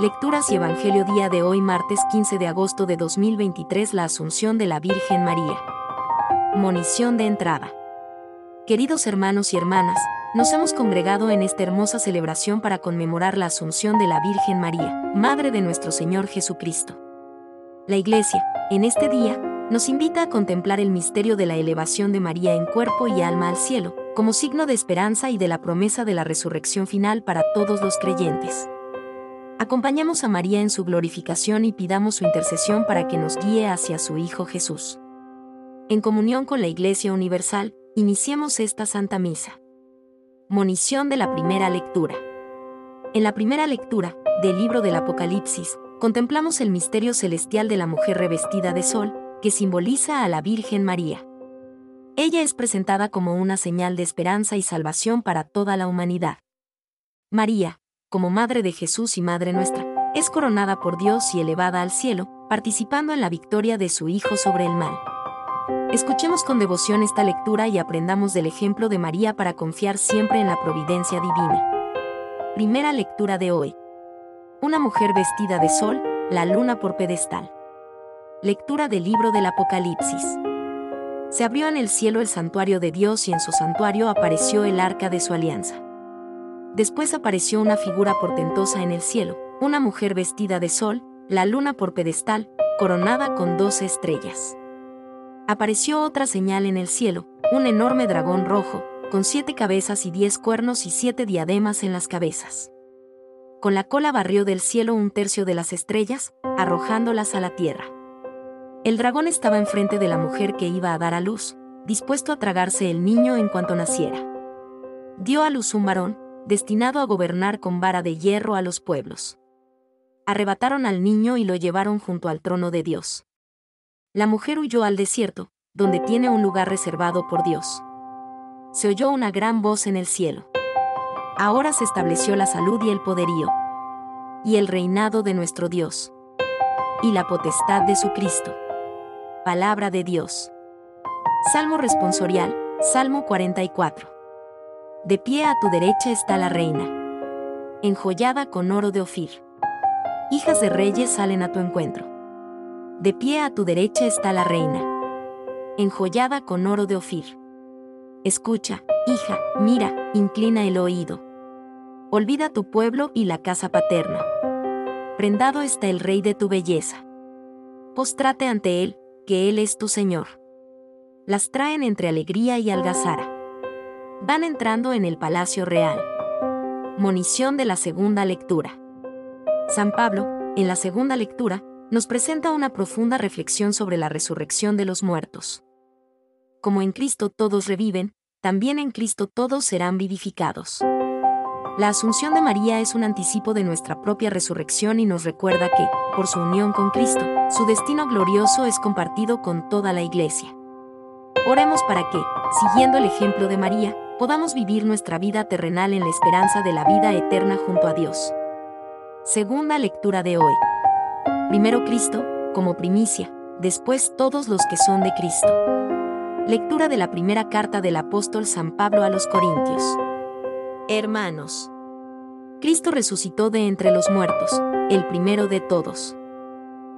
Lecturas y Evangelio día de hoy martes 15 de agosto de 2023 La Asunción de la Virgen María. Monición de entrada. Queridos hermanos y hermanas, nos hemos congregado en esta hermosa celebración para conmemorar la Asunción de la Virgen María, Madre de nuestro Señor Jesucristo. La Iglesia, en este día, nos invita a contemplar el misterio de la elevación de María en cuerpo y alma al cielo, como signo de esperanza y de la promesa de la resurrección final para todos los creyentes. Acompañemos a María en su glorificación y pidamos su intercesión para que nos guíe hacia su Hijo Jesús. En comunión con la Iglesia Universal, iniciemos esta Santa Misa. Monición de la primera lectura. En la primera lectura, del libro del Apocalipsis, contemplamos el misterio celestial de la mujer revestida de sol, que simboliza a la Virgen María. Ella es presentada como una señal de esperanza y salvación para toda la humanidad. María, como Madre de Jesús y Madre nuestra, es coronada por Dios y elevada al cielo, participando en la victoria de su Hijo sobre el mal. Escuchemos con devoción esta lectura y aprendamos del ejemplo de María para confiar siempre en la providencia divina. Primera lectura de hoy. Una mujer vestida de sol, la luna por pedestal. Lectura del libro del Apocalipsis. Se abrió en el cielo el santuario de Dios y en su santuario apareció el arca de su alianza. Después apareció una figura portentosa en el cielo, una mujer vestida de sol, la luna por pedestal, coronada con doce estrellas. Apareció otra señal en el cielo, un enorme dragón rojo, con siete cabezas y diez cuernos y siete diademas en las cabezas. Con la cola barrió del cielo un tercio de las estrellas, arrojándolas a la tierra. El dragón estaba enfrente de la mujer que iba a dar a luz, dispuesto a tragarse el niño en cuanto naciera. Dio a luz un varón, destinado a gobernar con vara de hierro a los pueblos. Arrebataron al niño y lo llevaron junto al trono de Dios. La mujer huyó al desierto, donde tiene un lugar reservado por Dios. Se oyó una gran voz en el cielo. Ahora se estableció la salud y el poderío, y el reinado de nuestro Dios, y la potestad de su Cristo. Palabra de Dios. Salmo responsorial, Salmo 44. De pie a tu derecha está la reina, enjollada con oro de Ofir. Hijas de reyes salen a tu encuentro. De pie a tu derecha está la reina, enjollada con oro de Ofir. Escucha, hija, mira, inclina el oído. Olvida tu pueblo y la casa paterna. Prendado está el rey de tu belleza. Postrate ante él, que él es tu Señor. Las traen entre alegría y algazara van entrando en el Palacio Real. Monición de la segunda lectura. San Pablo, en la segunda lectura, nos presenta una profunda reflexión sobre la resurrección de los muertos. Como en Cristo todos reviven, también en Cristo todos serán vivificados. La Asunción de María es un anticipo de nuestra propia resurrección y nos recuerda que, por su unión con Cristo, su destino glorioso es compartido con toda la Iglesia. Oremos para que, siguiendo el ejemplo de María, podamos vivir nuestra vida terrenal en la esperanza de la vida eterna junto a Dios. Segunda lectura de hoy. Primero Cristo, como primicia, después todos los que son de Cristo. Lectura de la primera carta del apóstol San Pablo a los Corintios. Hermanos, Cristo resucitó de entre los muertos, el primero de todos.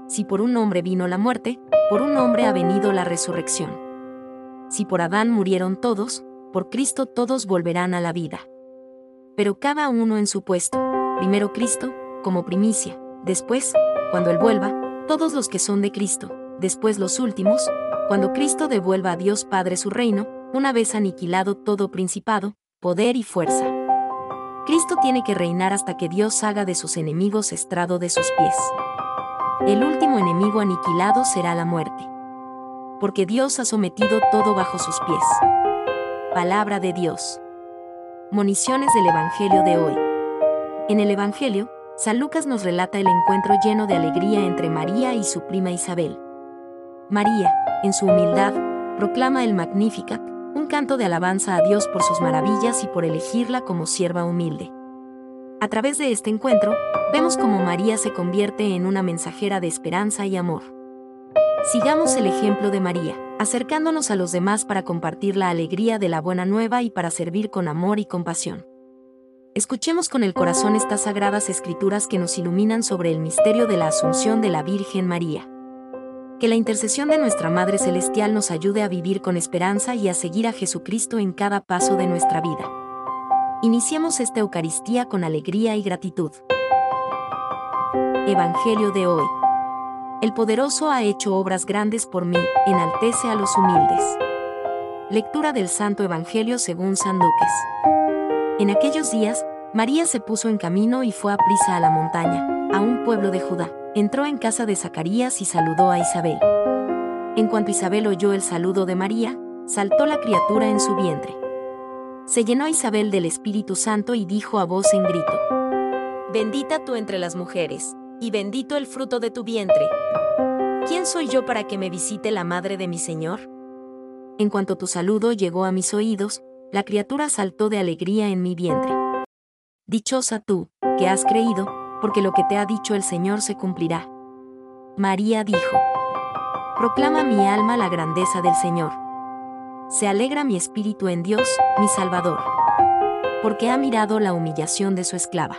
Si por un hombre vino la muerte, por un hombre ha venido la resurrección. Si por Adán murieron todos, por Cristo todos volverán a la vida. Pero cada uno en su puesto, primero Cristo, como primicia, después, cuando Él vuelva, todos los que son de Cristo, después los últimos, cuando Cristo devuelva a Dios Padre su reino, una vez aniquilado todo principado, poder y fuerza. Cristo tiene que reinar hasta que Dios haga de sus enemigos estrado de sus pies. El último enemigo aniquilado será la muerte. Porque Dios ha sometido todo bajo sus pies. Palabra de Dios. Moniciones del Evangelio de hoy. En el Evangelio, San Lucas nos relata el encuentro lleno de alegría entre María y su prima Isabel. María, en su humildad, proclama el Magnificat, un canto de alabanza a Dios por sus maravillas y por elegirla como sierva humilde. A través de este encuentro, vemos cómo María se convierte en una mensajera de esperanza y amor. Sigamos el ejemplo de María, acercándonos a los demás para compartir la alegría de la buena nueva y para servir con amor y compasión. Escuchemos con el corazón estas sagradas escrituras que nos iluminan sobre el misterio de la Asunción de la Virgen María. Que la intercesión de nuestra Madre Celestial nos ayude a vivir con esperanza y a seguir a Jesucristo en cada paso de nuestra vida. Iniciemos esta Eucaristía con alegría y gratitud. Evangelio de hoy. El poderoso ha hecho obras grandes por mí, enaltece a los humildes. Lectura del Santo Evangelio según San Lucas. En aquellos días, María se puso en camino y fue a prisa a la montaña, a un pueblo de Judá. Entró en casa de Zacarías y saludó a Isabel. En cuanto Isabel oyó el saludo de María, saltó la criatura en su vientre. Se llenó Isabel del Espíritu Santo y dijo a voz en grito, Bendita tú entre las mujeres, y bendito el fruto de tu vientre. ¿Quién soy yo para que me visite la madre de mi Señor? En cuanto tu saludo llegó a mis oídos, la criatura saltó de alegría en mi vientre. Dichosa tú, que has creído, porque lo que te ha dicho el Señor se cumplirá. María dijo, Proclama mi alma la grandeza del Señor. Se alegra mi espíritu en Dios, mi Salvador, porque ha mirado la humillación de su esclava.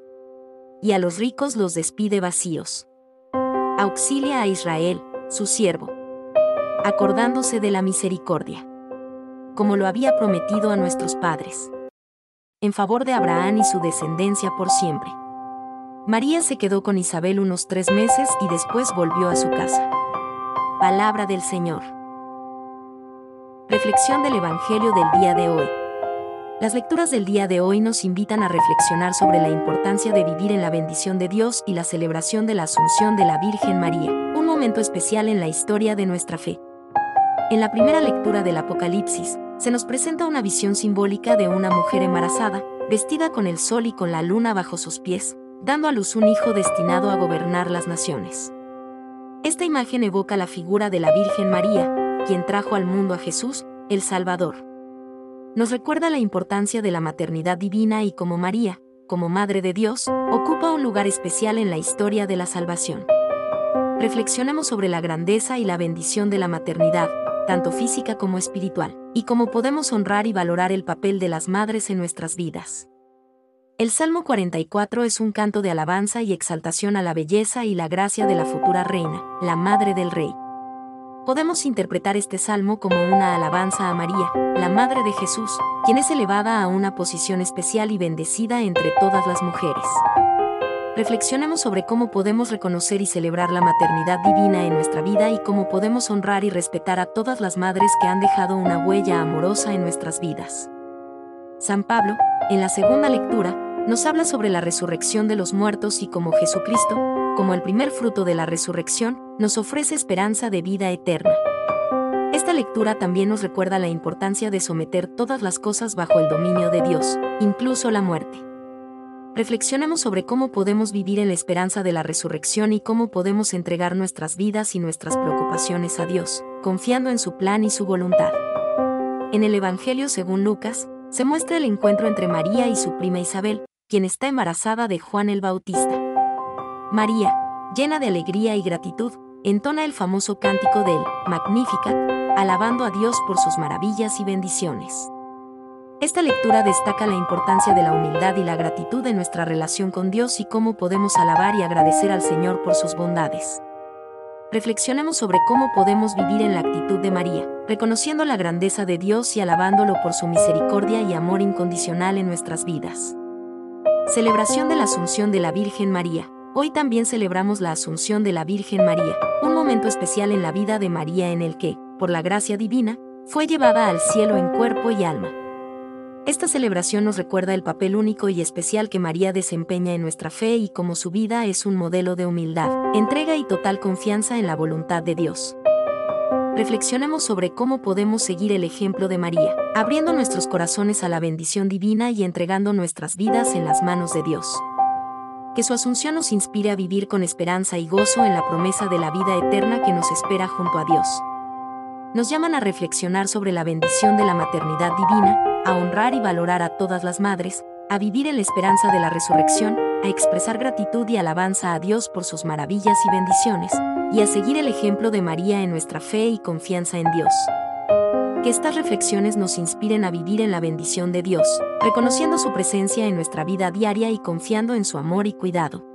y a los ricos los despide vacíos. Auxilia a Israel, su siervo, acordándose de la misericordia, como lo había prometido a nuestros padres, en favor de Abraham y su descendencia por siempre. María se quedó con Isabel unos tres meses y después volvió a su casa. Palabra del Señor. Reflexión del Evangelio del día de hoy. Las lecturas del día de hoy nos invitan a reflexionar sobre la importancia de vivir en la bendición de Dios y la celebración de la Asunción de la Virgen María, un momento especial en la historia de nuestra fe. En la primera lectura del Apocalipsis, se nos presenta una visión simbólica de una mujer embarazada, vestida con el sol y con la luna bajo sus pies, dando a luz un hijo destinado a gobernar las naciones. Esta imagen evoca la figura de la Virgen María, quien trajo al mundo a Jesús, el Salvador nos recuerda la importancia de la maternidad divina y como María, como Madre de Dios, ocupa un lugar especial en la historia de la salvación. Reflexionemos sobre la grandeza y la bendición de la maternidad, tanto física como espiritual, y cómo podemos honrar y valorar el papel de las madres en nuestras vidas. El Salmo 44 es un canto de alabanza y exaltación a la belleza y la gracia de la futura reina, la Madre del Rey. Podemos interpretar este salmo como una alabanza a María, la Madre de Jesús, quien es elevada a una posición especial y bendecida entre todas las mujeres. Reflexionemos sobre cómo podemos reconocer y celebrar la maternidad divina en nuestra vida y cómo podemos honrar y respetar a todas las madres que han dejado una huella amorosa en nuestras vidas. San Pablo, en la segunda lectura, nos habla sobre la resurrección de los muertos y cómo Jesucristo, como el primer fruto de la resurrección, nos ofrece esperanza de vida eterna. Esta lectura también nos recuerda la importancia de someter todas las cosas bajo el dominio de Dios, incluso la muerte. Reflexionemos sobre cómo podemos vivir en la esperanza de la resurrección y cómo podemos entregar nuestras vidas y nuestras preocupaciones a Dios, confiando en su plan y su voluntad. En el Evangelio según Lucas, se muestra el encuentro entre María y su prima Isabel, quien está embarazada de Juan el Bautista. María, llena de alegría y gratitud, entona el famoso cántico del Magnificat, alabando a Dios por sus maravillas y bendiciones. Esta lectura destaca la importancia de la humildad y la gratitud de nuestra relación con Dios y cómo podemos alabar y agradecer al Señor por sus bondades. Reflexionemos sobre cómo podemos vivir en la actitud de María, reconociendo la grandeza de Dios y alabándolo por su misericordia y amor incondicional en nuestras vidas. Celebración de la Asunción de la Virgen María. Hoy también celebramos la Asunción de la Virgen María, un momento especial en la vida de María en el que, por la gracia divina, fue llevada al cielo en cuerpo y alma. Esta celebración nos recuerda el papel único y especial que María desempeña en nuestra fe y cómo su vida es un modelo de humildad, entrega y total confianza en la voluntad de Dios. Reflexionemos sobre cómo podemos seguir el ejemplo de María, abriendo nuestros corazones a la bendición divina y entregando nuestras vidas en las manos de Dios. Que su asunción nos inspire a vivir con esperanza y gozo en la promesa de la vida eterna que nos espera junto a Dios. Nos llaman a reflexionar sobre la bendición de la maternidad divina, a honrar y valorar a todas las madres, a vivir en la esperanza de la resurrección, a expresar gratitud y alabanza a Dios por sus maravillas y bendiciones, y a seguir el ejemplo de María en nuestra fe y confianza en Dios. Que estas reflexiones nos inspiren a vivir en la bendición de Dios, reconociendo su presencia en nuestra vida diaria y confiando en su amor y cuidado.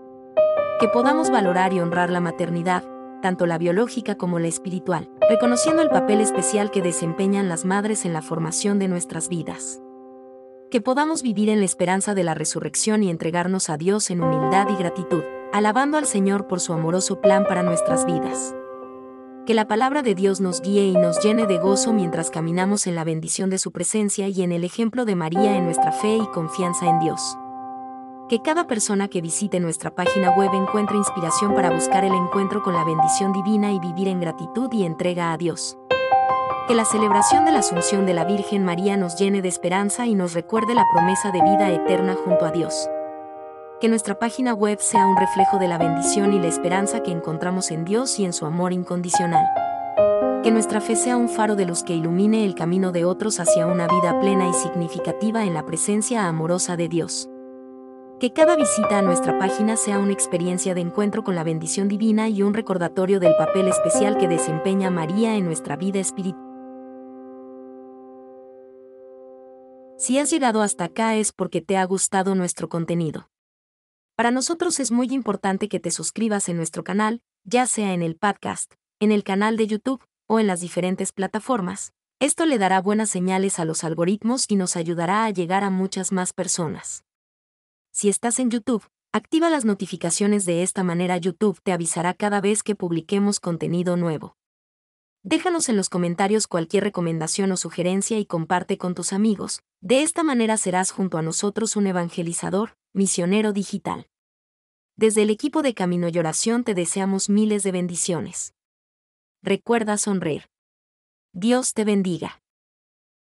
Que podamos valorar y honrar la maternidad, tanto la biológica como la espiritual, reconociendo el papel especial que desempeñan las madres en la formación de nuestras vidas. Que podamos vivir en la esperanza de la resurrección y entregarnos a Dios en humildad y gratitud, alabando al Señor por su amoroso plan para nuestras vidas que la palabra de Dios nos guíe y nos llene de gozo mientras caminamos en la bendición de su presencia y en el ejemplo de María en nuestra fe y confianza en Dios. Que cada persona que visite nuestra página web encuentre inspiración para buscar el encuentro con la bendición divina y vivir en gratitud y entrega a Dios. Que la celebración de la Asunción de la Virgen María nos llene de esperanza y nos recuerde la promesa de vida eterna junto a Dios que nuestra página web sea un reflejo de la bendición y la esperanza que encontramos en Dios y en su amor incondicional. Que nuestra fe sea un faro de luz que ilumine el camino de otros hacia una vida plena y significativa en la presencia amorosa de Dios. Que cada visita a nuestra página sea una experiencia de encuentro con la bendición divina y un recordatorio del papel especial que desempeña María en nuestra vida espiritual. Si has llegado hasta acá es porque te ha gustado nuestro contenido. Para nosotros es muy importante que te suscribas en nuestro canal, ya sea en el podcast, en el canal de YouTube o en las diferentes plataformas. Esto le dará buenas señales a los algoritmos y nos ayudará a llegar a muchas más personas. Si estás en YouTube, activa las notificaciones de esta manera YouTube te avisará cada vez que publiquemos contenido nuevo. Déjanos en los comentarios cualquier recomendación o sugerencia y comparte con tus amigos, de esta manera serás junto a nosotros un evangelizador, misionero digital. Desde el equipo de Camino y Oración te deseamos miles de bendiciones. Recuerda sonreír. Dios te bendiga.